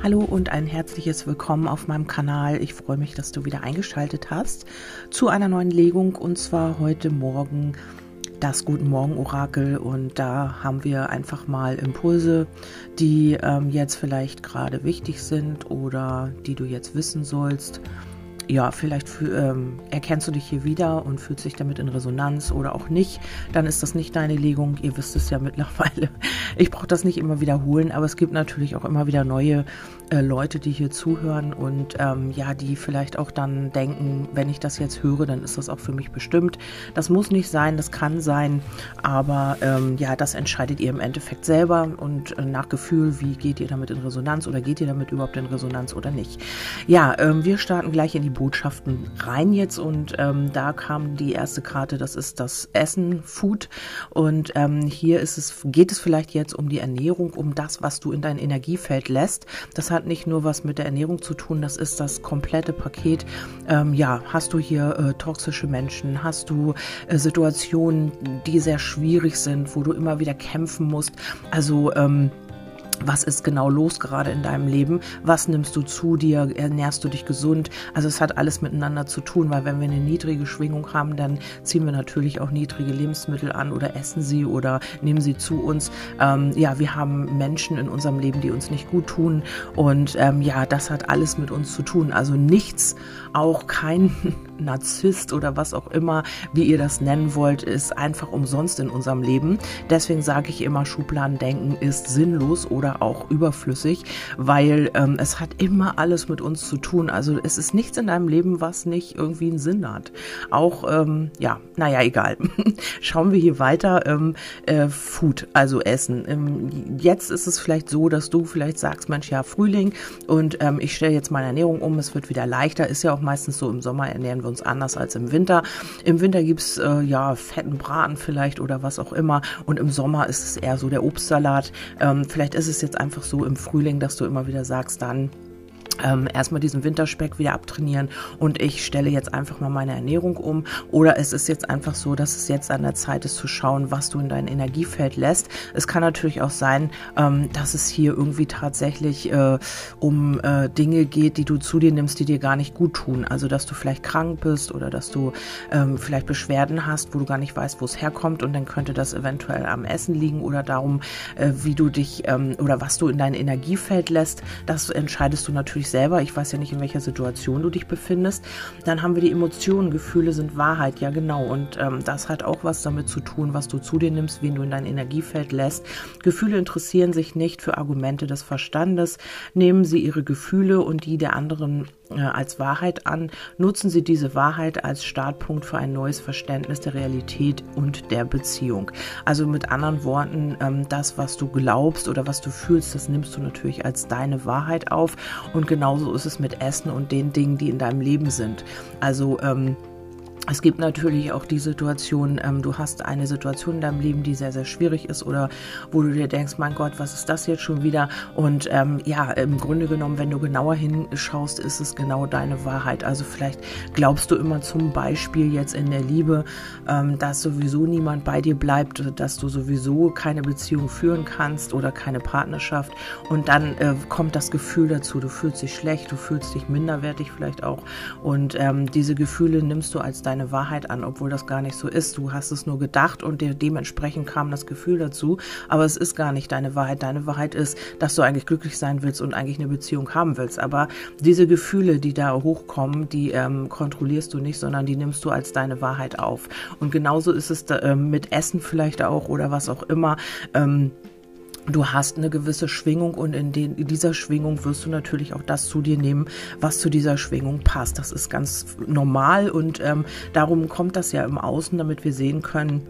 Hallo und ein herzliches Willkommen auf meinem Kanal. Ich freue mich, dass du wieder eingeschaltet hast zu einer neuen Legung und zwar heute Morgen das Guten Morgen Orakel und da haben wir einfach mal Impulse, die ähm, jetzt vielleicht gerade wichtig sind oder die du jetzt wissen sollst ja, vielleicht ähm, erkennst du dich hier wieder und fühlst dich damit in Resonanz oder auch nicht, dann ist das nicht deine Legung. Ihr wisst es ja mittlerweile. Ich brauche das nicht immer wiederholen, aber es gibt natürlich auch immer wieder neue äh, Leute, die hier zuhören und ähm, ja, die vielleicht auch dann denken, wenn ich das jetzt höre, dann ist das auch für mich bestimmt. Das muss nicht sein, das kann sein, aber ähm, ja, das entscheidet ihr im Endeffekt selber und äh, nach Gefühl, wie geht ihr damit in Resonanz oder geht ihr damit überhaupt in Resonanz oder nicht. Ja, ähm, wir starten gleich in die Botschaften rein jetzt und ähm, da kam die erste Karte, das ist das Essen, Food und ähm, hier ist es, geht es vielleicht jetzt um die Ernährung, um das, was du in dein Energiefeld lässt. Das hat nicht nur was mit der Ernährung zu tun, das ist das komplette Paket. Ähm, ja, hast du hier äh, toxische Menschen, hast du äh, Situationen, die sehr schwierig sind, wo du immer wieder kämpfen musst. Also ähm, was ist genau los gerade in deinem Leben? Was nimmst du zu dir? Ernährst du dich gesund? Also es hat alles miteinander zu tun, weil wenn wir eine niedrige Schwingung haben, dann ziehen wir natürlich auch niedrige Lebensmittel an oder essen sie oder nehmen sie zu uns. Ähm, ja, wir haben Menschen in unserem Leben, die uns nicht gut tun und ähm, ja, das hat alles mit uns zu tun. Also nichts, auch kein Narzisst oder was auch immer, wie ihr das nennen wollt, ist einfach umsonst in unserem Leben. Deswegen sage ich immer, Schubladendenken ist sinnlos oder auch überflüssig, weil ähm, es hat immer alles mit uns zu tun. Also es ist nichts in deinem Leben, was nicht irgendwie einen Sinn hat. Auch, ähm, ja, naja, egal. Schauen wir hier weiter. Ähm, äh, Food, also Essen. Ähm, jetzt ist es vielleicht so, dass du vielleicht sagst, Mensch, ja, Frühling und ähm, ich stelle jetzt meine Ernährung um, es wird wieder leichter. Ist ja auch meistens so, im Sommer ernähren wir uns anders als im Winter. Im Winter gibt's äh, ja fetten Braten vielleicht oder was auch immer. Und im Sommer ist es eher so der Obstsalat. Ähm, vielleicht ist es jetzt einfach so im Frühling, dass du immer wieder sagst, dann ähm, erstmal diesen Winterspeck wieder abtrainieren und ich stelle jetzt einfach mal meine Ernährung um. Oder es ist jetzt einfach so, dass es jetzt an der Zeit ist zu schauen, was du in dein Energiefeld lässt. Es kann natürlich auch sein, ähm, dass es hier irgendwie tatsächlich äh, um äh, Dinge geht, die du zu dir nimmst, die dir gar nicht gut tun. Also dass du vielleicht krank bist oder dass du ähm, vielleicht Beschwerden hast, wo du gar nicht weißt, wo es herkommt und dann könnte das eventuell am Essen liegen oder darum, äh, wie du dich ähm, oder was du in dein Energiefeld lässt. Das entscheidest du natürlich dich selber. Ich weiß ja nicht, in welcher Situation du dich befindest. Dann haben wir die Emotionen. Gefühle sind Wahrheit, ja genau. Und ähm, das hat auch was damit zu tun, was du zu dir nimmst, wen du in dein Energiefeld lässt. Gefühle interessieren sich nicht für Argumente des Verstandes. Nehmen sie ihre Gefühle und die der anderen äh, als Wahrheit an, nutzen Sie diese Wahrheit als Startpunkt für ein neues Verständnis der Realität und der Beziehung. Also mit anderen Worten, ähm, das, was du glaubst oder was du fühlst, das nimmst du natürlich als deine Wahrheit auf. Und genauso ist es mit Essen und den Dingen, die in deinem Leben sind. Also ähm, es gibt natürlich auch die Situation, ähm, du hast eine Situation in deinem Leben, die sehr, sehr schwierig ist oder wo du dir denkst, mein Gott, was ist das jetzt schon wieder? Und ähm, ja, im Grunde genommen, wenn du genauer hinschaust, ist es genau deine Wahrheit. Also vielleicht glaubst du immer zum Beispiel jetzt in der Liebe, ähm, dass sowieso niemand bei dir bleibt, dass du sowieso keine Beziehung führen kannst oder keine Partnerschaft. Und dann äh, kommt das Gefühl dazu, du fühlst dich schlecht, du fühlst dich minderwertig vielleicht auch. Und ähm, diese Gefühle nimmst du als deine deine Wahrheit an, obwohl das gar nicht so ist. Du hast es nur gedacht und dir dementsprechend kam das Gefühl dazu, aber es ist gar nicht deine Wahrheit. Deine Wahrheit ist, dass du eigentlich glücklich sein willst und eigentlich eine Beziehung haben willst. Aber diese Gefühle, die da hochkommen, die ähm, kontrollierst du nicht, sondern die nimmst du als deine Wahrheit auf. Und genauso ist es da, äh, mit Essen vielleicht auch oder was auch immer. Ähm, Du hast eine gewisse Schwingung und in, den, in, dieser Schwingung wirst du natürlich auch das zu dir nehmen, was zu dieser Schwingung passt. Das ist ganz normal und ähm, darum kommt das ja im Außen, damit wir sehen können,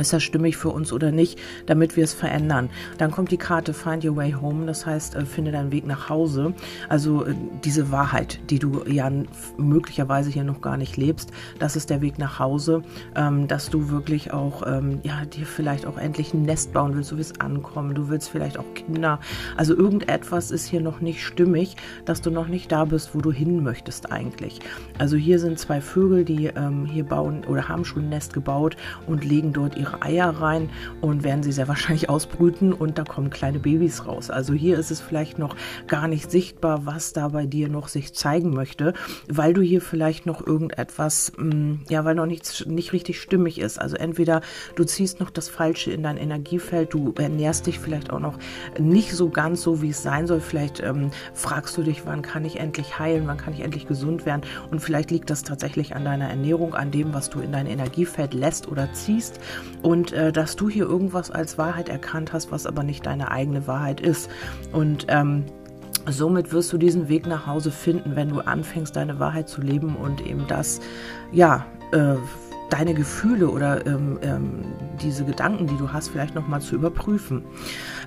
ist das stimmig für uns oder nicht, damit wir es verändern. Dann kommt die Karte Find Your Way Home, das heißt, äh, finde deinen Weg nach Hause. Also äh, diese Wahrheit, die du ja möglicherweise hier noch gar nicht lebst, das ist der Weg nach Hause, ähm, dass du wirklich auch, ähm, ja, dir vielleicht auch endlich ein Nest bauen willst, du willst ankommen, du willst vielleicht auch Kinder. Also irgendetwas ist hier noch nicht stimmig, dass du noch nicht da bist, wo du hin möchtest eigentlich. Also hier sind zwei Vögel, die ähm, hier bauen oder haben schon ein Nest gebaut und legen dort ihre ihre Eier rein und werden sie sehr wahrscheinlich ausbrüten und da kommen kleine Babys raus. Also hier ist es vielleicht noch gar nicht sichtbar, was da bei dir noch sich zeigen möchte, weil du hier vielleicht noch irgendetwas, mm, ja, weil noch nichts nicht richtig stimmig ist. Also entweder du ziehst noch das Falsche in dein Energiefeld, du ernährst dich vielleicht auch noch nicht so ganz so, wie es sein soll. Vielleicht ähm, fragst du dich, wann kann ich endlich heilen, wann kann ich endlich gesund werden und vielleicht liegt das tatsächlich an deiner Ernährung, an dem, was du in dein Energiefeld lässt oder ziehst und äh, dass du hier irgendwas als Wahrheit erkannt hast, was aber nicht deine eigene Wahrheit ist. Und ähm, Somit wirst du diesen Weg nach Hause finden, wenn du anfängst, deine Wahrheit zu leben und eben das, ja, äh, deine Gefühle oder ähm, ähm, diese Gedanken, die du hast, vielleicht nochmal zu überprüfen.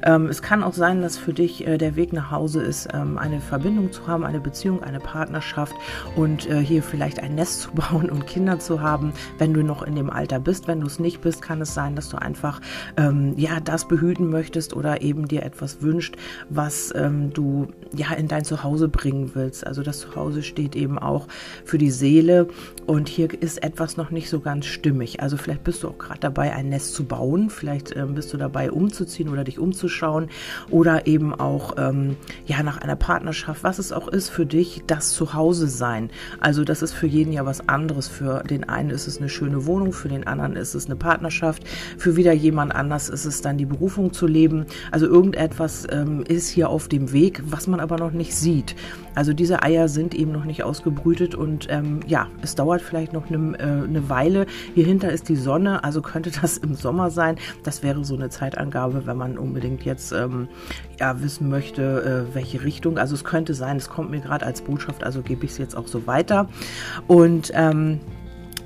Ähm, es kann auch sein, dass für dich äh, der Weg nach Hause ist, ähm, eine Verbindung zu haben, eine Beziehung, eine Partnerschaft und äh, hier vielleicht ein Nest zu bauen und Kinder zu haben, wenn du noch in dem Alter bist. Wenn du es nicht bist, kann es sein, dass du einfach ähm, ja das behüten möchtest oder eben dir etwas wünscht, was ähm, du ja in dein Zuhause bringen willst. Also das Zuhause steht eben auch für die Seele und hier ist etwas noch nicht so ganz ganz stimmig. Also vielleicht bist du auch gerade dabei, ein Nest zu bauen. Vielleicht ähm, bist du dabei, umzuziehen oder dich umzuschauen oder eben auch ähm, ja nach einer Partnerschaft, was es auch ist für dich, das Zuhause sein. Also das ist für jeden ja was anderes. Für den einen ist es eine schöne Wohnung, für den anderen ist es eine Partnerschaft, für wieder jemand anders ist es dann die Berufung zu leben. Also irgendetwas ähm, ist hier auf dem Weg, was man aber noch nicht sieht. Also diese Eier sind eben noch nicht ausgebrütet und ähm, ja, es dauert vielleicht noch eine, äh, eine Weile, hier hinter ist die Sonne, also könnte das im Sommer sein. Das wäre so eine Zeitangabe, wenn man unbedingt jetzt ähm, ja, wissen möchte, äh, welche Richtung. Also es könnte sein, es kommt mir gerade als Botschaft, also gebe ich es jetzt auch so weiter. Und ähm,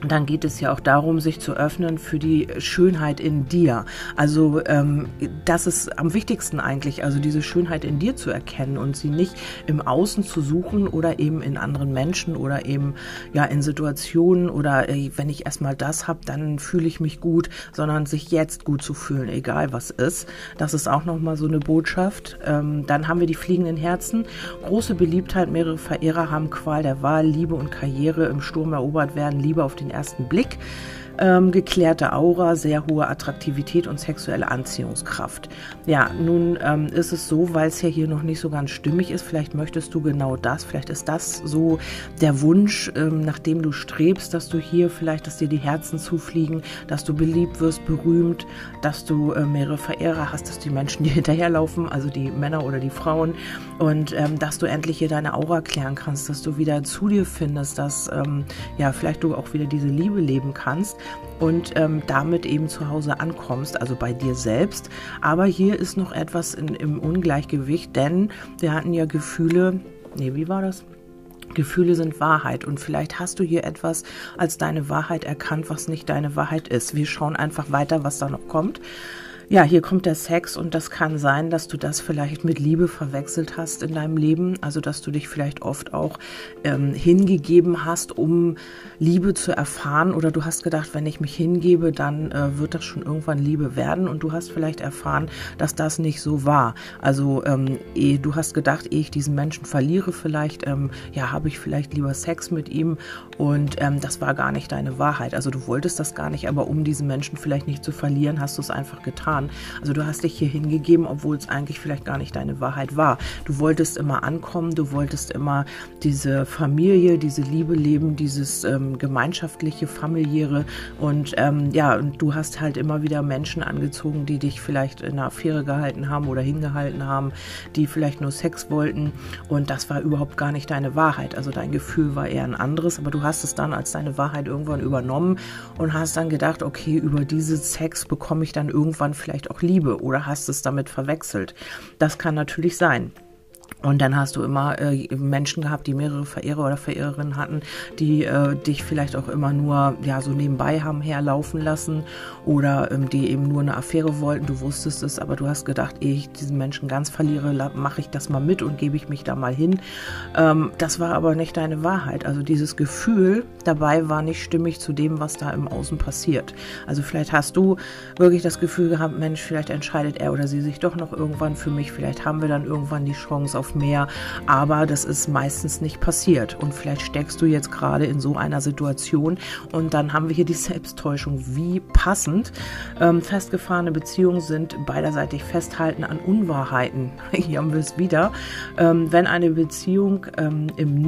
dann geht es ja auch darum, sich zu öffnen für die Schönheit in dir. Also ähm, das ist am wichtigsten eigentlich, also diese Schönheit in dir zu erkennen und sie nicht im Außen zu suchen oder eben in anderen Menschen oder eben ja in Situationen oder äh, wenn ich erstmal das habe, dann fühle ich mich gut, sondern sich jetzt gut zu fühlen, egal was ist. Das ist auch nochmal so eine Botschaft. Ähm, dann haben wir die fliegenden Herzen. Große Beliebtheit, mehrere Verehrer haben Qual der Wahl, Liebe und Karriere im Sturm erobert werden, Liebe auf den ersten Blick ähm, geklärte Aura, sehr hohe Attraktivität und sexuelle Anziehungskraft. Ja, nun ähm, ist es so, weil es ja hier noch nicht so ganz stimmig ist, vielleicht möchtest du genau das, vielleicht ist das so der Wunsch, ähm, nach dem du strebst, dass du hier vielleicht, dass dir die Herzen zufliegen, dass du beliebt wirst, berühmt, dass du äh, mehrere Verehrer hast, dass die Menschen dir hinterherlaufen, also die Männer oder die Frauen. Und ähm, dass du endlich hier deine Aura klären kannst, dass du wieder zu dir findest, dass ähm, ja vielleicht du auch wieder diese Liebe leben kannst und ähm, damit eben zu Hause ankommst, also bei dir selbst. Aber hier ist noch etwas in, im Ungleichgewicht, denn wir hatten ja Gefühle, nee, wie war das? Gefühle sind Wahrheit und vielleicht hast du hier etwas als deine Wahrheit erkannt, was nicht deine Wahrheit ist. Wir schauen einfach weiter, was da noch kommt ja, hier kommt der Sex und das kann sein, dass du das vielleicht mit Liebe verwechselt hast in deinem Leben. Also, dass du dich vielleicht oft auch ähm, hingegeben hast, um Liebe zu erfahren. Oder du hast gedacht, wenn ich mich hingebe, dann äh, wird das schon irgendwann Liebe werden. Und du hast vielleicht erfahren, dass das nicht so war. Also, ähm, eh, du hast gedacht, ehe ich diesen Menschen verliere, vielleicht, ähm, ja, habe ich vielleicht lieber Sex mit ihm. Und ähm, das war gar nicht deine Wahrheit. Also, du wolltest das gar nicht, aber um diesen Menschen vielleicht nicht zu verlieren, hast du es einfach getan getan. Also du hast dich hier hingegeben, obwohl es eigentlich vielleicht gar nicht deine Wahrheit war. Du wolltest immer ankommen, du wolltest immer diese Familie, diese Liebe leben, dieses ähm, gemeinschaftliche, familiäre und ähm, ja, und du hast halt immer wieder Menschen angezogen, die dich vielleicht in einer Affäre gehalten haben oder hingehalten haben, die vielleicht nur Sex wollten und das war überhaupt gar nicht deine Wahrheit. Also dein Gefühl war eher ein anderes, aber du hast es dann als deine Wahrheit irgendwann übernommen und hast dann gedacht, okay, über diese Sex bekomme ich dann irgendwann vielleicht vielleicht auch Liebe oder hast es damit verwechselt. Das kann natürlich sein. Und dann hast du immer äh, Menschen gehabt, die mehrere Verehrer oder Verehrerinnen hatten, die äh, dich vielleicht auch immer nur ja so nebenbei haben herlaufen lassen oder ähm, die eben nur eine Affäre wollten. Du wusstest es, aber du hast gedacht, ehe ich diesen Menschen ganz verliere, mache ich das mal mit und gebe ich mich da mal hin. Ähm, das war aber nicht deine Wahrheit. Also dieses Gefühl dabei war nicht stimmig zu dem, was da im Außen passiert. Also vielleicht hast du wirklich das Gefühl gehabt, Mensch, vielleicht entscheidet er oder sie sich doch noch irgendwann für mich. Vielleicht haben wir dann irgendwann die Chance auf mehr, aber das ist meistens nicht passiert. Und vielleicht steckst du jetzt gerade in so einer Situation und dann haben wir hier die Selbsttäuschung. Wie passend. Ähm, festgefahrene Beziehungen sind beiderseitig festhalten an Unwahrheiten. Hier haben wir es wieder. Ähm, wenn eine Beziehung ähm, im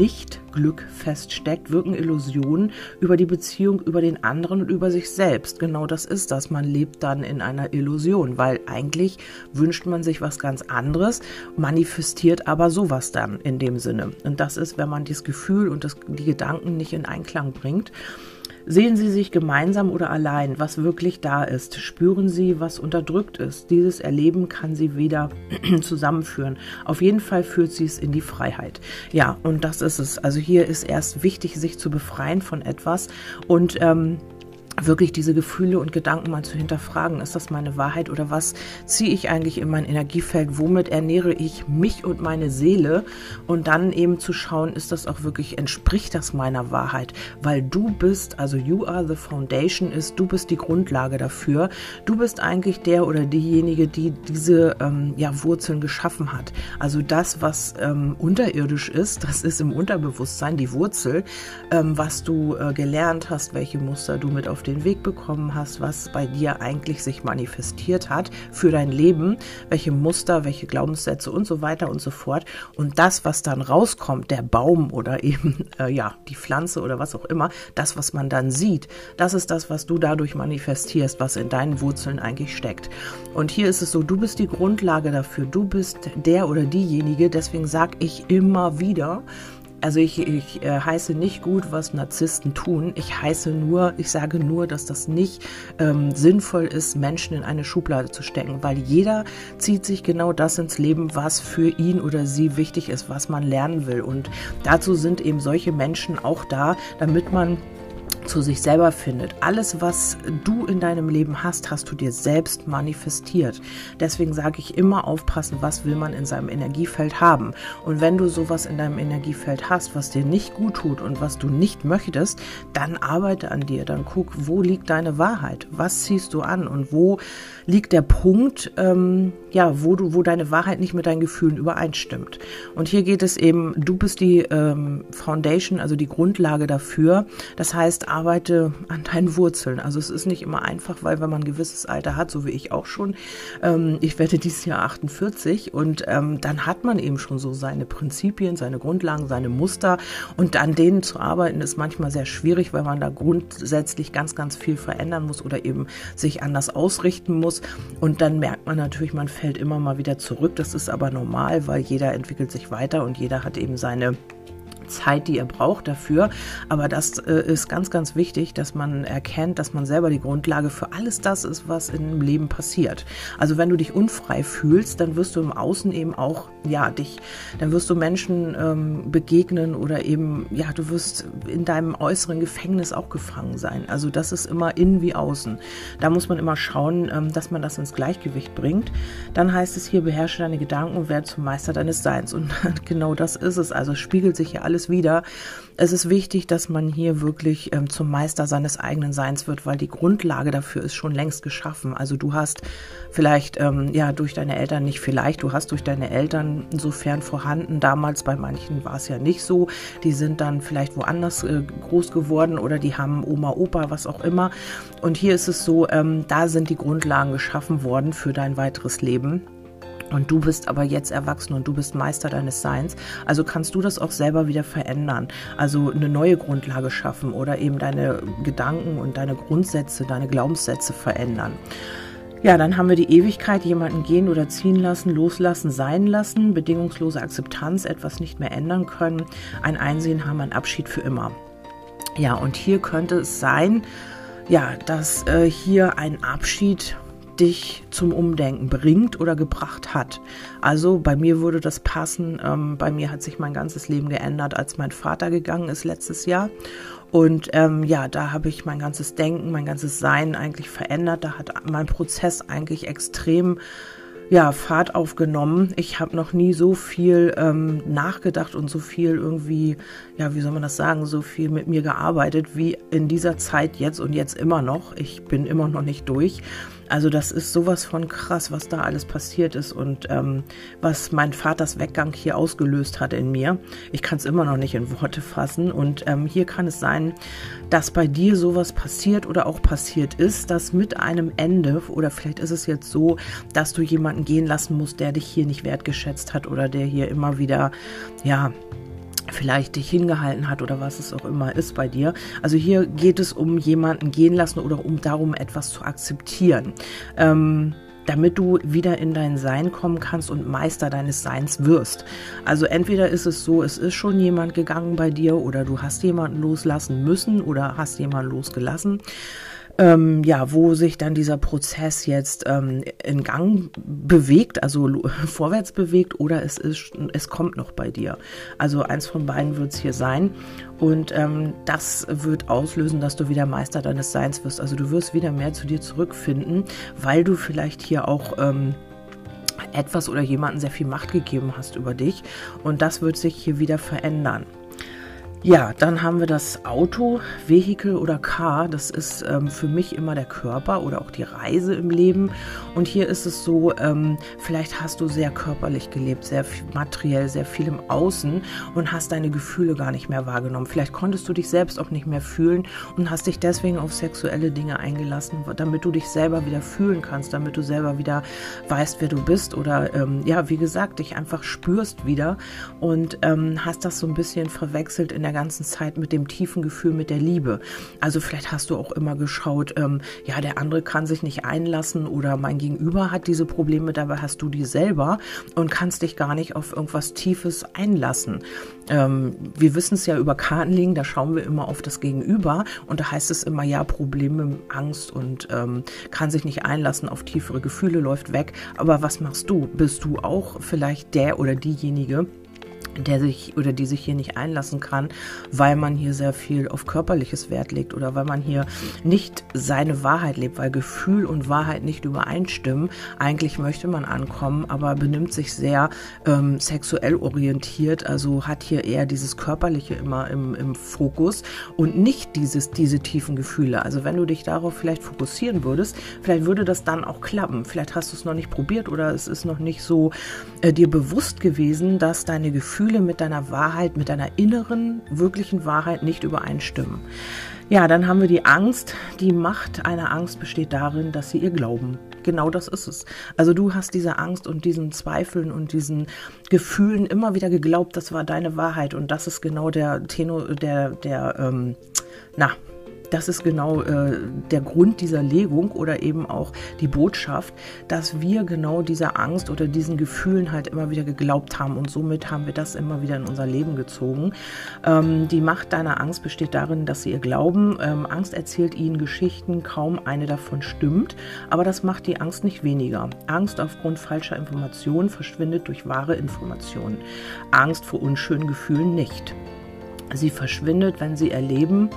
Nicht-Glück feststeckt, wirken Illusionen über die Beziehung, über den anderen und über sich selbst. Genau das ist das. Man lebt dann in einer Illusion, weil eigentlich wünscht man sich was ganz anderes, manifestiert aber sowas dann in dem Sinne. Und das ist, wenn man das Gefühl und das, die Gedanken nicht in Einklang bringt. Sehen Sie sich gemeinsam oder allein, was wirklich da ist. Spüren Sie, was unterdrückt ist. Dieses Erleben kann Sie wieder zusammenführen. Auf jeden Fall führt Sie es in die Freiheit. Ja, und das ist es. Also hier ist erst wichtig, sich zu befreien von etwas und ähm, wirklich diese Gefühle und Gedanken mal zu hinterfragen. Ist das meine Wahrheit oder was ziehe ich eigentlich in mein Energiefeld? Womit ernähre ich mich und meine Seele? Und dann eben zu schauen, ist das auch wirklich, entspricht das meiner Wahrheit? Weil du bist, also you are the foundation ist, du bist die Grundlage dafür. Du bist eigentlich der oder diejenige, die diese ähm, ja, Wurzeln geschaffen hat. Also das, was ähm, unterirdisch ist, das ist im Unterbewusstsein die Wurzel, ähm, was du äh, gelernt hast, welche Muster du mit auf den den Weg bekommen hast, was bei dir eigentlich sich manifestiert hat für dein Leben, welche Muster, welche Glaubenssätze und so weiter und so fort. Und das, was dann rauskommt, der Baum oder eben äh, ja die Pflanze oder was auch immer, das, was man dann sieht, das ist das, was du dadurch manifestierst, was in deinen Wurzeln eigentlich steckt. Und hier ist es so, du bist die Grundlage dafür, du bist der oder diejenige. Deswegen sage ich immer wieder, also ich, ich äh, heiße nicht gut, was Narzissten tun. Ich heiße nur, ich sage nur, dass das nicht ähm, sinnvoll ist, Menschen in eine Schublade zu stecken, weil jeder zieht sich genau das ins Leben, was für ihn oder sie wichtig ist, was man lernen will. Und dazu sind eben solche Menschen auch da, damit man zu sich selber findet. Alles, was du in deinem Leben hast, hast du dir selbst manifestiert. Deswegen sage ich immer aufpassen, was will man in seinem Energiefeld haben. Und wenn du sowas in deinem Energiefeld hast, was dir nicht gut tut und was du nicht möchtest, dann arbeite an dir. Dann guck, wo liegt deine Wahrheit? Was ziehst du an? Und wo liegt der Punkt, ähm, ja, wo du, wo deine Wahrheit nicht mit deinen Gefühlen übereinstimmt? Und hier geht es eben, du bist die ähm, Foundation, also die Grundlage dafür. Das heißt, arbeite an deinen Wurzeln. Also es ist nicht immer einfach, weil wenn man ein gewisses Alter hat, so wie ich auch schon, ähm, ich werde dieses Jahr 48 und ähm, dann hat man eben schon so seine Prinzipien, seine Grundlagen, seine Muster und an denen zu arbeiten ist manchmal sehr schwierig, weil man da grundsätzlich ganz, ganz viel verändern muss oder eben sich anders ausrichten muss und dann merkt man natürlich, man fällt immer mal wieder zurück. Das ist aber normal, weil jeder entwickelt sich weiter und jeder hat eben seine Zeit, die er braucht dafür. Aber das äh, ist ganz, ganz wichtig, dass man erkennt, dass man selber die Grundlage für alles das ist, was im Leben passiert. Also wenn du dich unfrei fühlst, dann wirst du im Außen eben auch, ja, dich, dann wirst du Menschen ähm, begegnen oder eben, ja, du wirst in deinem äußeren Gefängnis auch gefangen sein. Also das ist immer innen wie außen. Da muss man immer schauen, ähm, dass man das ins Gleichgewicht bringt. Dann heißt es hier, beherrsche deine Gedanken und werde zum Meister deines Seins. Und genau das ist es. Also es spiegelt sich ja alles alles wieder. Es ist wichtig, dass man hier wirklich ähm, zum Meister seines eigenen Seins wird, weil die Grundlage dafür ist schon längst geschaffen. Also du hast vielleicht, ähm, ja, durch deine Eltern nicht vielleicht, du hast durch deine Eltern insofern vorhanden. Damals bei manchen war es ja nicht so. Die sind dann vielleicht woanders äh, groß geworden oder die haben Oma, Opa, was auch immer. Und hier ist es so, ähm, da sind die Grundlagen geschaffen worden für dein weiteres Leben. Und du bist aber jetzt erwachsen und du bist Meister deines Seins. Also kannst du das auch selber wieder verändern. Also eine neue Grundlage schaffen oder eben deine Gedanken und deine Grundsätze, deine Glaubenssätze verändern. Ja, dann haben wir die Ewigkeit, jemanden gehen oder ziehen lassen, loslassen, sein lassen, bedingungslose Akzeptanz, etwas nicht mehr ändern können, ein Einsehen haben, ein Abschied für immer. Ja, und hier könnte es sein, ja, dass äh, hier ein Abschied dich zum Umdenken bringt oder gebracht hat. Also bei mir würde das passen. Ähm, bei mir hat sich mein ganzes Leben geändert, als mein Vater gegangen ist letztes Jahr. Und ähm, ja, da habe ich mein ganzes Denken, mein ganzes Sein eigentlich verändert. Da hat mein Prozess eigentlich extrem ja, Fahrt aufgenommen. Ich habe noch nie so viel ähm, nachgedacht und so viel irgendwie, ja, wie soll man das sagen, so viel mit mir gearbeitet wie in dieser Zeit jetzt und jetzt immer noch. Ich bin immer noch nicht durch. Also das ist sowas von krass, was da alles passiert ist und ähm, was mein Vaters Weggang hier ausgelöst hat in mir. Ich kann es immer noch nicht in Worte fassen. Und ähm, hier kann es sein, dass bei dir sowas passiert oder auch passiert ist, dass mit einem Ende oder vielleicht ist es jetzt so, dass du jemanden gehen lassen musst, der dich hier nicht wertgeschätzt hat oder der hier immer wieder, ja, vielleicht dich hingehalten hat oder was es auch immer ist bei dir. Also hier geht es um jemanden gehen lassen oder um darum, etwas zu akzeptieren. Ähm, damit du wieder in dein Sein kommen kannst und Meister deines Seins wirst. Also entweder ist es so, es ist schon jemand gegangen bei dir oder du hast jemanden loslassen müssen oder hast jemanden losgelassen ähm, ja, wo sich dann dieser Prozess jetzt ähm, in Gang bewegt, also vorwärts bewegt, oder es ist, es kommt noch bei dir. Also eins von beiden wird es hier sein. Und ähm, das wird auslösen, dass du wieder Meister deines Seins wirst. Also du wirst wieder mehr zu dir zurückfinden, weil du vielleicht hier auch ähm, etwas oder jemanden sehr viel Macht gegeben hast über dich. Und das wird sich hier wieder verändern. Ja, dann haben wir das Auto, Vehikel oder Car. Das ist ähm, für mich immer der Körper oder auch die Reise im Leben. Und hier ist es so, ähm, vielleicht hast du sehr körperlich gelebt, sehr materiell, sehr viel im Außen und hast deine Gefühle gar nicht mehr wahrgenommen. Vielleicht konntest du dich selbst auch nicht mehr fühlen und hast dich deswegen auf sexuelle Dinge eingelassen, damit du dich selber wieder fühlen kannst, damit du selber wieder weißt, wer du bist oder ähm, ja, wie gesagt, dich einfach spürst wieder und ähm, hast das so ein bisschen verwechselt in der der ganzen Zeit mit dem tiefen Gefühl, mit der Liebe. Also vielleicht hast du auch immer geschaut, ähm, ja, der andere kann sich nicht einlassen oder mein Gegenüber hat diese Probleme, dabei hast du die selber und kannst dich gar nicht auf irgendwas Tiefes einlassen. Ähm, wir wissen es ja über Kartenlegen, da schauen wir immer auf das Gegenüber und da heißt es immer, ja, Probleme, Angst und ähm, kann sich nicht einlassen auf tiefere Gefühle, läuft weg. Aber was machst du? Bist du auch vielleicht der oder diejenige, der sich oder die sich hier nicht einlassen kann, weil man hier sehr viel auf körperliches Wert legt oder weil man hier nicht seine Wahrheit lebt, weil Gefühl und Wahrheit nicht übereinstimmen. Eigentlich möchte man ankommen, aber benimmt sich sehr ähm, sexuell orientiert, also hat hier eher dieses Körperliche immer im, im Fokus und nicht dieses, diese tiefen Gefühle. Also wenn du dich darauf vielleicht fokussieren würdest, vielleicht würde das dann auch klappen. Vielleicht hast du es noch nicht probiert oder es ist noch nicht so äh, dir bewusst gewesen, dass deine Gefühle Gefühle mit deiner Wahrheit, mit deiner inneren, wirklichen Wahrheit nicht übereinstimmen. Ja, dann haben wir die Angst. Die Macht einer Angst besteht darin, dass sie ihr glauben. Genau das ist es. Also du hast diese Angst und diesen Zweifeln und diesen Gefühlen immer wieder geglaubt, das war deine Wahrheit und das ist genau der Tenor, der, der, ähm, na, das ist genau äh, der Grund dieser Legung oder eben auch die Botschaft, dass wir genau dieser Angst oder diesen Gefühlen halt immer wieder geglaubt haben und somit haben wir das immer wieder in unser Leben gezogen. Ähm, die Macht deiner Angst besteht darin, dass sie ihr glauben. Ähm, Angst erzählt ihnen Geschichten, kaum eine davon stimmt, aber das macht die Angst nicht weniger. Angst aufgrund falscher Informationen verschwindet durch wahre Informationen. Angst vor unschönen Gefühlen nicht. Sie verschwindet, wenn sie erleben,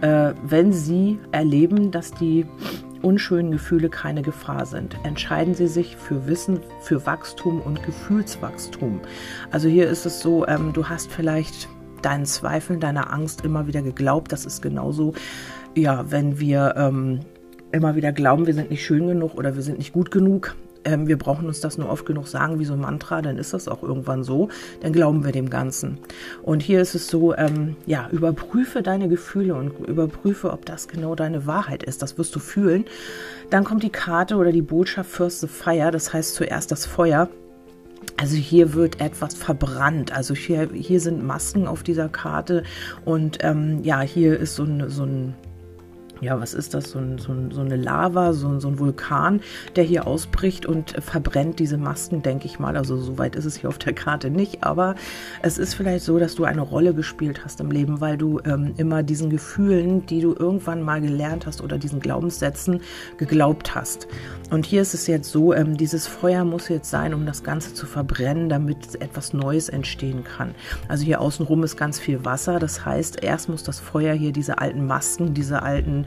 äh, wenn Sie erleben, dass die unschönen Gefühle keine Gefahr sind. Entscheiden Sie sich für Wissen, für Wachstum und Gefühlswachstum. Also hier ist es so, ähm, du hast vielleicht deinen Zweifeln, deiner Angst immer wieder geglaubt. Das ist genauso, ja, wenn wir ähm, immer wieder glauben, wir sind nicht schön genug oder wir sind nicht gut genug ähm, wir brauchen uns das nur oft genug sagen wie so ein Mantra, dann ist das auch irgendwann so, dann glauben wir dem Ganzen. Und hier ist es so, ähm, ja, überprüfe deine Gefühle und überprüfe, ob das genau deine Wahrheit ist. Das wirst du fühlen. Dann kommt die Karte oder die Botschaft First the Fire, das heißt zuerst das Feuer. Also hier wird etwas verbrannt. Also hier, hier sind Masken auf dieser Karte und ähm, ja, hier ist so ein, so ein ja, was ist das, so, ein, so, ein, so eine Lava, so, so, ein Vulkan, der hier ausbricht und verbrennt diese Masken, denke ich mal. Also so weit ist es hier auf der Karte nicht, aber es ist vielleicht so, dass du eine Rolle gespielt hast im Leben, weil du ähm, immer diesen Gefühlen, die du irgendwann mal gelernt hast oder diesen Glaubenssätzen geglaubt hast. Und hier ist es jetzt so, ähm, dieses Feuer muss jetzt sein, um das Ganze zu verbrennen, damit etwas Neues entstehen kann. Also hier außenrum ist ganz viel Wasser, das heißt, erst muss das Feuer hier diese alten Masken, diese alten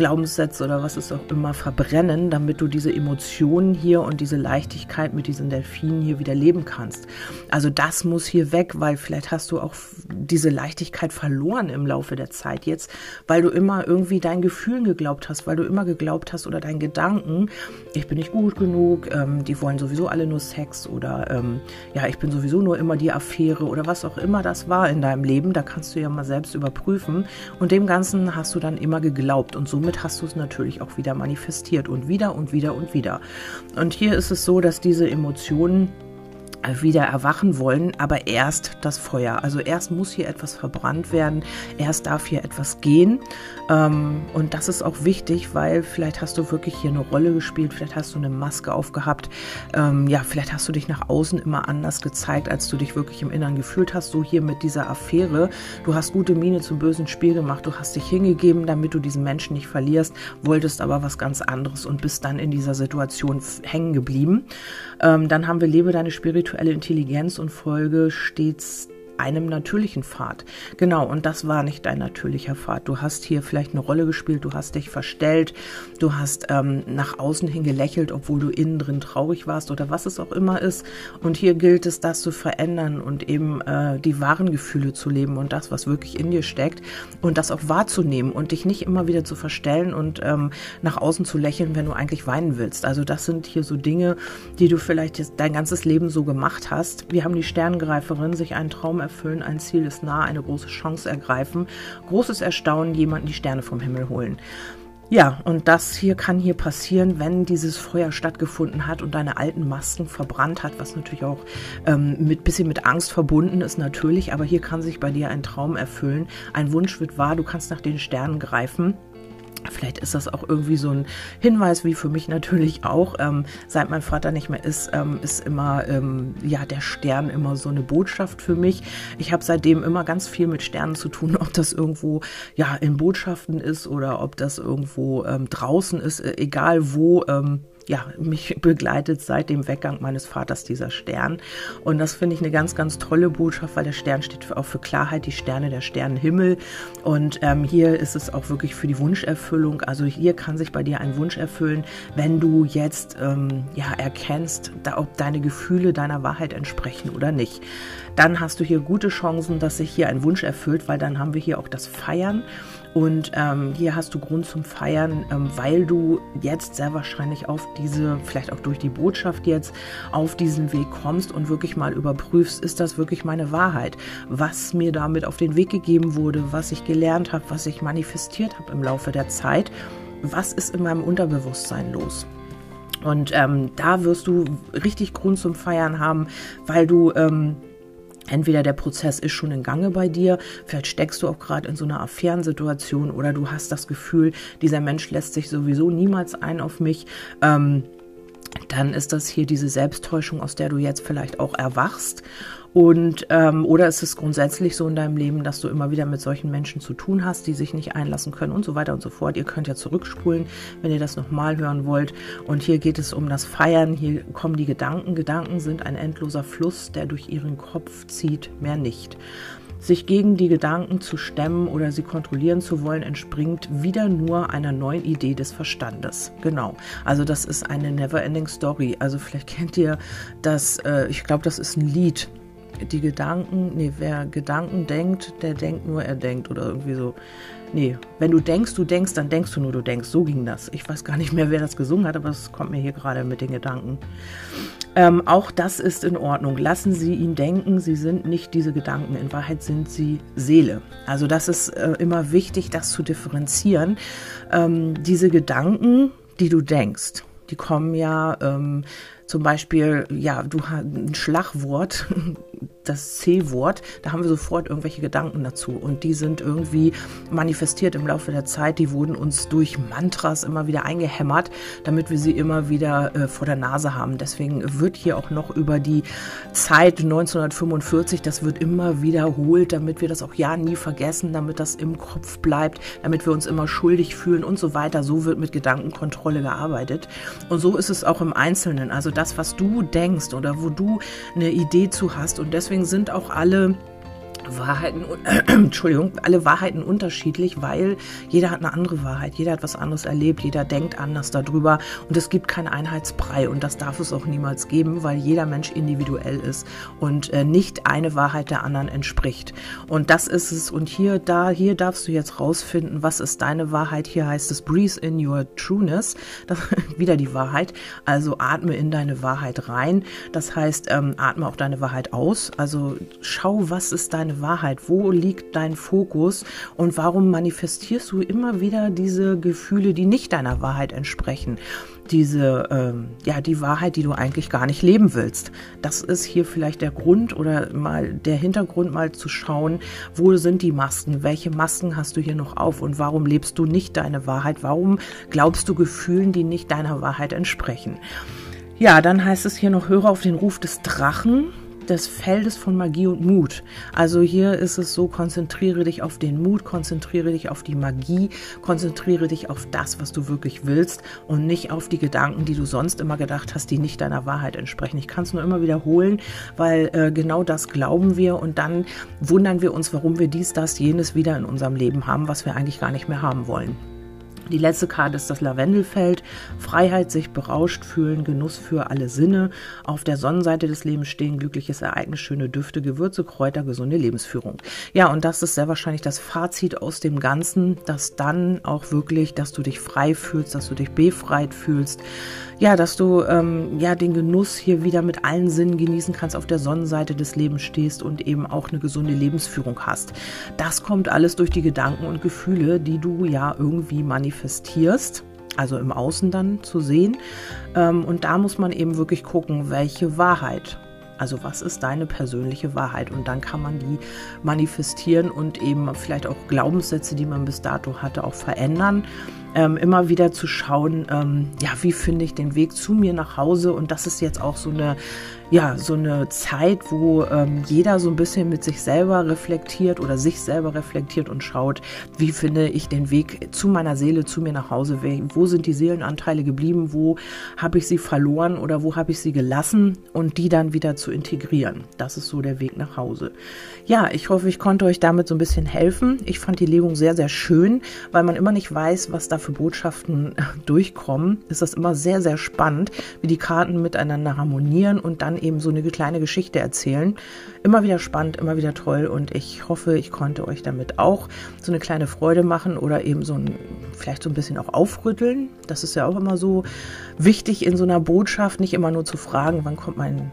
Glaubenssätze oder was es auch immer verbrennen, damit du diese Emotionen hier und diese Leichtigkeit mit diesen Delfinen hier wieder leben kannst. Also das muss hier weg, weil vielleicht hast du auch diese Leichtigkeit verloren im Laufe der Zeit jetzt, weil du immer irgendwie deinen Gefühlen geglaubt hast, weil du immer geglaubt hast oder deinen Gedanken, ich bin nicht gut genug, ähm, die wollen sowieso alle nur Sex oder ähm, ja, ich bin sowieso nur immer die Affäre oder was auch immer das war in deinem Leben, da kannst du ja mal selbst überprüfen und dem Ganzen hast du dann immer geglaubt und somit hast du es natürlich auch wieder manifestiert und wieder und wieder und wieder. Und hier ist es so, dass diese Emotionen wieder erwachen wollen, aber erst das Feuer. Also erst muss hier etwas verbrannt werden, erst darf hier etwas gehen. Ähm, und das ist auch wichtig, weil vielleicht hast du wirklich hier eine Rolle gespielt, vielleicht hast du eine Maske aufgehabt, ähm, ja, vielleicht hast du dich nach außen immer anders gezeigt, als du dich wirklich im Inneren gefühlt hast. So hier mit dieser Affäre. Du hast gute Miene zum bösen Spiel gemacht, du hast dich hingegeben, damit du diesen Menschen nicht verlierst, wolltest aber was ganz anderes und bist dann in dieser Situation hängen geblieben. Ähm, dann haben wir Lebe deine spirituelle Intelligenz und folge stets einem natürlichen Pfad. Genau, und das war nicht dein natürlicher Pfad. Du hast hier vielleicht eine Rolle gespielt, du hast dich verstellt, du hast ähm, nach außen hin gelächelt, obwohl du innen drin traurig warst oder was es auch immer ist. Und hier gilt es, das zu verändern und eben äh, die wahren Gefühle zu leben und das, was wirklich in dir steckt und das auch wahrzunehmen und dich nicht immer wieder zu verstellen und ähm, nach außen zu lächeln, wenn du eigentlich weinen willst. Also das sind hier so Dinge, die du vielleicht dein ganzes Leben so gemacht hast. Wir haben die Sterngreiferin, sich einen Traum erfüllen, ein Ziel ist nah, eine große Chance ergreifen, großes Erstaunen, jemanden die Sterne vom Himmel holen. Ja, und das hier kann hier passieren, wenn dieses Feuer stattgefunden hat und deine alten Masken verbrannt hat, was natürlich auch ähm, mit bisschen mit Angst verbunden ist natürlich, aber hier kann sich bei dir ein Traum erfüllen, ein Wunsch wird wahr, du kannst nach den Sternen greifen Vielleicht ist das auch irgendwie so ein Hinweis, wie für mich natürlich auch. Ähm, seit mein Vater nicht mehr ist, ähm, ist immer ähm, ja der Stern immer so eine Botschaft für mich. Ich habe seitdem immer ganz viel mit Sternen zu tun, ob das irgendwo ja in Botschaften ist oder ob das irgendwo ähm, draußen ist, äh, egal wo. Ähm, ja, mich begleitet seit dem Weggang meines Vaters dieser Stern. Und das finde ich eine ganz, ganz tolle Botschaft, weil der Stern steht auch für Klarheit, die Sterne, der Sternenhimmel. Und ähm, hier ist es auch wirklich für die Wunscherfüllung. Also hier kann sich bei dir ein Wunsch erfüllen, wenn du jetzt ähm, ja, erkennst, da, ob deine Gefühle deiner Wahrheit entsprechen oder nicht. Dann hast du hier gute Chancen, dass sich hier ein Wunsch erfüllt, weil dann haben wir hier auch das Feiern. Und ähm, hier hast du Grund zum Feiern, ähm, weil du jetzt sehr wahrscheinlich auf diese, vielleicht auch durch die Botschaft jetzt, auf diesen Weg kommst und wirklich mal überprüfst, ist das wirklich meine Wahrheit? Was mir damit auf den Weg gegeben wurde, was ich gelernt habe, was ich manifestiert habe im Laufe der Zeit, was ist in meinem Unterbewusstsein los? Und ähm, da wirst du richtig Grund zum Feiern haben, weil du ähm, Entweder der Prozess ist schon in Gange bei dir, vielleicht steckst du auch gerade in so einer Affärensituation oder du hast das Gefühl, dieser Mensch lässt sich sowieso niemals ein auf mich. Ähm, dann ist das hier diese Selbsttäuschung, aus der du jetzt vielleicht auch erwachst. Und ähm, oder ist es grundsätzlich so in deinem Leben, dass du immer wieder mit solchen Menschen zu tun hast, die sich nicht einlassen können und so weiter und so fort. Ihr könnt ja zurückspulen, wenn ihr das nochmal hören wollt. Und hier geht es um das Feiern. Hier kommen die Gedanken. Gedanken sind ein endloser Fluss, der durch ihren Kopf zieht, mehr nicht. Sich gegen die Gedanken zu stemmen oder sie kontrollieren zu wollen, entspringt wieder nur einer neuen Idee des Verstandes. Genau. Also das ist eine Never-Ending Story. Also vielleicht kennt ihr das, äh, ich glaube, das ist ein Lied. Die Gedanken, nee, wer Gedanken denkt, der denkt nur, er denkt oder irgendwie so. Nee, wenn du denkst, du denkst, dann denkst du nur, du denkst. So ging das. Ich weiß gar nicht mehr, wer das gesungen hat, aber es kommt mir hier gerade mit den Gedanken. Ähm, auch das ist in Ordnung. Lassen Sie ihn denken, Sie sind nicht diese Gedanken. In Wahrheit sind Sie Seele. Also das ist äh, immer wichtig, das zu differenzieren. Ähm, diese Gedanken, die du denkst, die kommen ja ähm, zum Beispiel, ja, du hast ein Schlagwort, das C-Wort, da haben wir sofort irgendwelche Gedanken dazu. Und die sind irgendwie manifestiert im Laufe der Zeit. Die wurden uns durch Mantras immer wieder eingehämmert, damit wir sie immer wieder äh, vor der Nase haben. Deswegen wird hier auch noch über die Zeit 1945, das wird immer wiederholt, damit wir das auch ja nie vergessen, damit das im Kopf bleibt, damit wir uns immer schuldig fühlen und so weiter. So wird mit Gedankenkontrolle gearbeitet. Und so ist es auch im Einzelnen. Also das, was du denkst oder wo du eine Idee zu hast. Und deswegen sind auch alle Wahrheiten, Entschuldigung, alle Wahrheiten unterschiedlich, weil jeder hat eine andere Wahrheit, jeder hat was anderes erlebt, jeder denkt anders darüber und es gibt keinen Einheitsbrei und das darf es auch niemals geben, weil jeder Mensch individuell ist und äh, nicht eine Wahrheit der anderen entspricht. Und das ist es und hier, da, hier darfst du jetzt rausfinden, was ist deine Wahrheit. Hier heißt es Breathe in your trueness, das, wieder die Wahrheit, also atme in deine Wahrheit rein, das heißt, ähm, atme auch deine Wahrheit aus, also schau, was ist deine Wahrheit? Wo liegt dein Fokus? Und warum manifestierst du immer wieder diese Gefühle, die nicht deiner Wahrheit entsprechen? Diese, ähm, ja, die Wahrheit, die du eigentlich gar nicht leben willst. Das ist hier vielleicht der Grund oder mal der Hintergrund, mal zu schauen, wo sind die Masken? Welche Masken hast du hier noch auf? Und warum lebst du nicht deine Wahrheit? Warum glaubst du Gefühlen, die nicht deiner Wahrheit entsprechen? Ja, dann heißt es hier noch, höre auf den Ruf des Drachen des Feldes von Magie und Mut. Also hier ist es so, konzentriere dich auf den Mut, konzentriere dich auf die Magie, konzentriere dich auf das, was du wirklich willst und nicht auf die Gedanken, die du sonst immer gedacht hast, die nicht deiner Wahrheit entsprechen. Ich kann es nur immer wiederholen, weil äh, genau das glauben wir und dann wundern wir uns, warum wir dies, das, jenes wieder in unserem Leben haben, was wir eigentlich gar nicht mehr haben wollen. Die letzte Karte ist das Lavendelfeld. Freiheit, sich berauscht fühlen, Genuss für alle Sinne. Auf der Sonnenseite des Lebens stehen glückliches Ereignis, schöne Düfte, Gewürze, Kräuter, gesunde Lebensführung. Ja, und das ist sehr wahrscheinlich das Fazit aus dem Ganzen, dass dann auch wirklich, dass du dich frei fühlst, dass du dich befreit fühlst. Ja, dass du ähm, ja den Genuss hier wieder mit allen Sinnen genießen kannst, auf der Sonnenseite des Lebens stehst und eben auch eine gesunde Lebensführung hast. Das kommt alles durch die Gedanken und Gefühle, die du ja irgendwie manifestierst also im Außen dann zu sehen. Ähm, und da muss man eben wirklich gucken, welche Wahrheit also was ist deine persönliche Wahrheit? Und dann kann man die manifestieren und eben vielleicht auch Glaubenssätze, die man bis dato hatte, auch verändern ähm, immer wieder zu schauen, ähm, ja, wie finde ich den Weg zu mir nach Hause? Und das ist jetzt auch so eine, ja, so eine Zeit, wo ähm, jeder so ein bisschen mit sich selber reflektiert oder sich selber reflektiert und schaut, wie finde ich den Weg zu meiner Seele, zu mir nach Hause? Wo sind die Seelenanteile geblieben? Wo habe ich sie verloren oder wo habe ich sie gelassen? Und die dann wieder zu integrieren. Das ist so der Weg nach Hause. Ja, ich hoffe, ich konnte euch damit so ein bisschen helfen. Ich fand die Legung sehr, sehr schön, weil man immer nicht weiß, was da für Botschaften durchkommen, ist das immer sehr, sehr spannend, wie die Karten miteinander harmonieren und dann eben so eine kleine Geschichte erzählen. Immer wieder spannend, immer wieder toll und ich hoffe, ich konnte euch damit auch so eine kleine Freude machen oder eben so ein, vielleicht so ein bisschen auch aufrütteln. Das ist ja auch immer so wichtig in so einer Botschaft, nicht immer nur zu fragen, wann kommt mein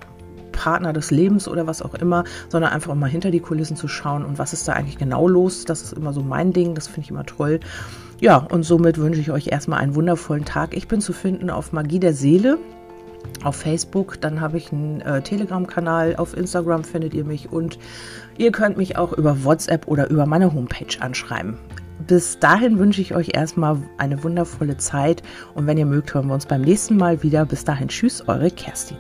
Partner des Lebens oder was auch immer, sondern einfach mal hinter die Kulissen zu schauen und was ist da eigentlich genau los. Das ist immer so mein Ding, das finde ich immer toll. Ja, und somit wünsche ich euch erstmal einen wundervollen Tag. Ich bin zu finden auf Magie der Seele auf Facebook, dann habe ich einen äh, Telegram-Kanal, auf Instagram findet ihr mich und ihr könnt mich auch über WhatsApp oder über meine Homepage anschreiben. Bis dahin wünsche ich euch erstmal eine wundervolle Zeit und wenn ihr mögt, hören wir uns beim nächsten Mal wieder. Bis dahin, tschüss, eure Kerstin.